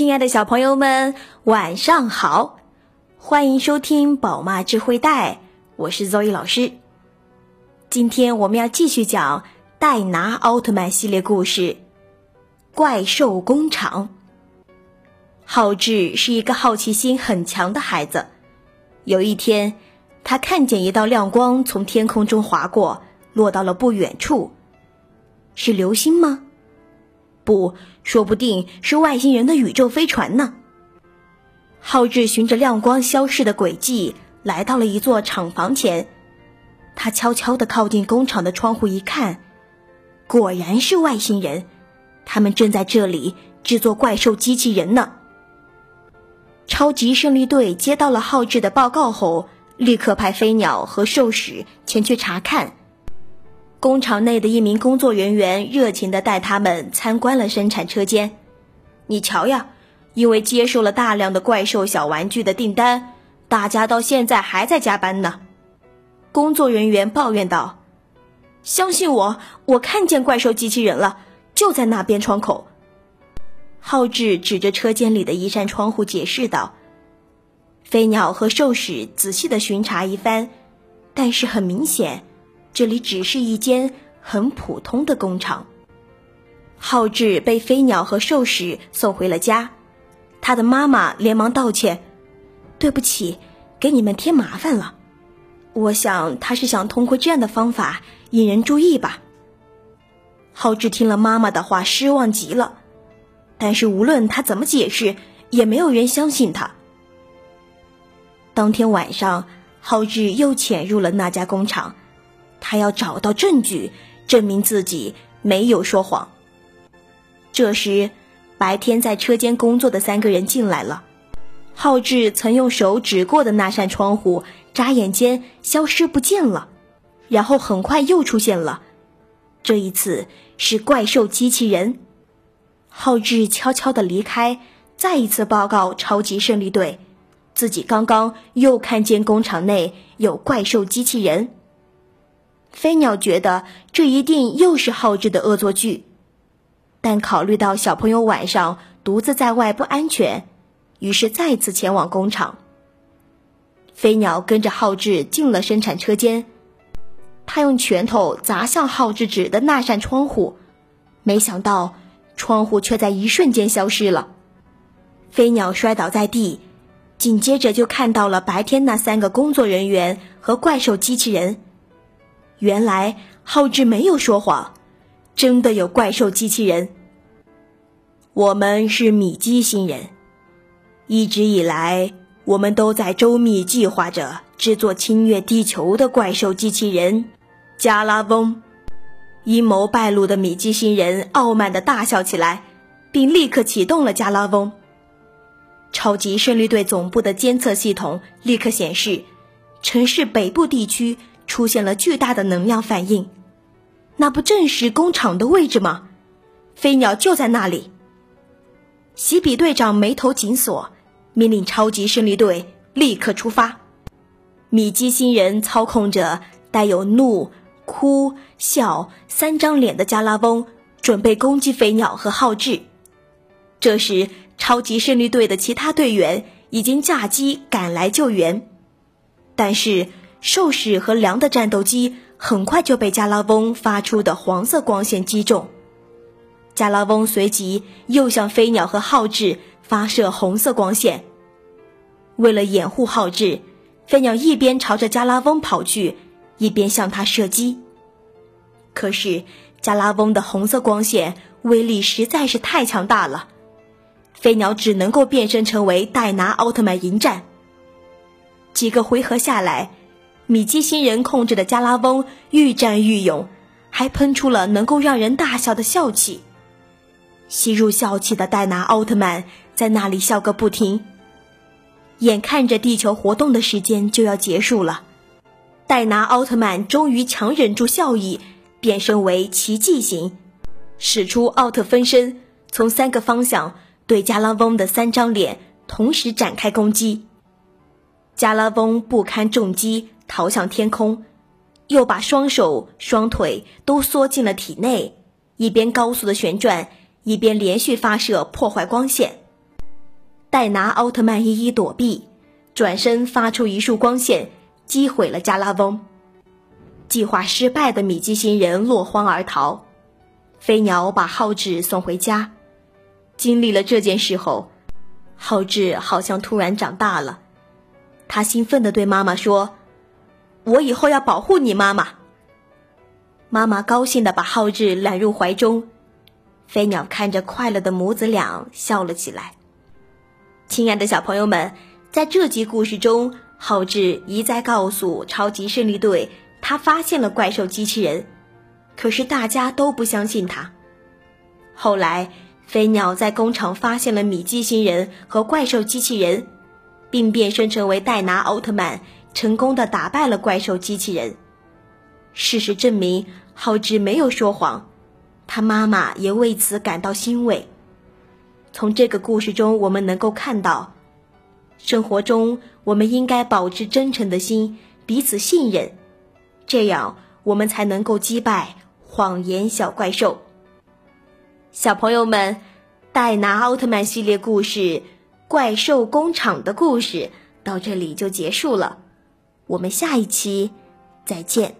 亲爱的小朋友们，晚上好！欢迎收听宝妈智慧带，我是 Zoe 老师。今天我们要继续讲戴拿奥特曼系列故事《怪兽工厂》。浩志是一个好奇心很强的孩子。有一天，他看见一道亮光从天空中划过，落到了不远处。是流星吗？不，说不定是外星人的宇宙飞船呢。浩志循着亮光消逝的轨迹，来到了一座厂房前。他悄悄地靠近工厂的窗户一看，果然是外星人，他们正在这里制作怪兽机器人呢。超级胜利队接到了浩志的报告后，立刻派飞鸟和兽使前去查看。工厂内的一名工作人员热情地带他们参观了生产车间。你瞧呀，因为接受了大量的怪兽小玩具的订单，大家到现在还在加班呢。工作人员抱怨道：“相信我，我看见怪兽机器人了，就在那边窗口。”浩志指着车间里的一扇窗户解释道：“飞鸟和兽使仔细地巡查一番，但是很明显。”这里只是一间很普通的工厂。浩志被飞鸟和兽使送回了家，他的妈妈连忙道歉：“对不起，给你们添麻烦了。”我想他是想通过这样的方法引人注意吧。浩志听了妈妈的话，失望极了，但是无论他怎么解释，也没有人相信他。当天晚上，浩志又潜入了那家工厂。他要找到证据，证明自己没有说谎。这时，白天在车间工作的三个人进来了。浩志曾用手指过的那扇窗户，眨眼间消失不见了，然后很快又出现了。这一次是怪兽机器人。浩志悄悄地离开，再一次报告超级胜利队，自己刚刚又看见工厂内有怪兽机器人。飞鸟觉得这一定又是浩志的恶作剧，但考虑到小朋友晚上独自在外不安全，于是再次前往工厂。飞鸟跟着浩志进了生产车间，他用拳头砸向浩志指的那扇窗户，没想到窗户却在一瞬间消失了。飞鸟摔倒在地，紧接着就看到了白天那三个工作人员和怪兽机器人。原来浩志没有说谎，真的有怪兽机器人。我们是米基星人，一直以来我们都在周密计划着制作侵略地球的怪兽机器人加拉翁。阴谋败露的米基星人傲慢的大笑起来，并立刻启动了加拉翁。超级胜利队总部的监测系统立刻显示，城市北部地区。出现了巨大的能量反应，那不正是工厂的位置吗？飞鸟就在那里。喜比队长眉头紧锁，命令超级胜利队立刻出发。米基星人操控着带有怒、哭、笑三张脸的加拉翁，准备攻击飞鸟和浩志。这时，超级胜利队的其他队员已经驾机赶来救援，但是。兽使和梁的战斗机很快就被加拉翁发出的黄色光线击中，加拉翁随即又向飞鸟和浩志发射红色光线。为了掩护浩志，飞鸟一边朝着加拉翁跑去，一边向他射击。可是加拉翁的红色光线威力实在是太强大了，飞鸟只能够变身成为戴拿奥特曼迎战。几个回合下来。米基星人控制的加拉翁愈战愈勇，还喷出了能够让人大笑的笑气。吸入笑气的戴拿奥特曼在那里笑个不停。眼看着地球活动的时间就要结束了，戴拿奥特曼终于强忍住笑意，变身为奇迹型，使出奥特分身，从三个方向对加拉翁的三张脸同时展开攻击。加拉翁不堪重击。逃向天空，又把双手双腿都缩进了体内，一边高速的旋转，一边连续发射破坏光线。戴拿奥特曼一一躲避，转身发出一束光线，击毁了加拉翁。计划失败的米基星人落荒而逃。飞鸟把浩志送回家。经历了这件事后，浩志好像突然长大了。他兴奋地对妈妈说：“我以后要保护你，妈妈。”妈妈高兴地把浩志揽入怀中。飞鸟看着快乐的母子俩，笑了起来。亲爱的小朋友们，在这集故事中，浩志一再告诉超级胜利队，他发现了怪兽机器人，可是大家都不相信他。后来，飞鸟在工厂发现了米基星人和怪兽机器人，并变身成为戴拿奥特曼，成功的打败了怪兽机器人。事实证明，浩志没有说谎。他妈妈也为此感到欣慰。从这个故事中，我们能够看到，生活中我们应该保持真诚的心，彼此信任，这样我们才能够击败谎言小怪兽。小朋友们，戴拿奥特曼系列故事《怪兽工厂的故事》到这里就结束了，我们下一期再见。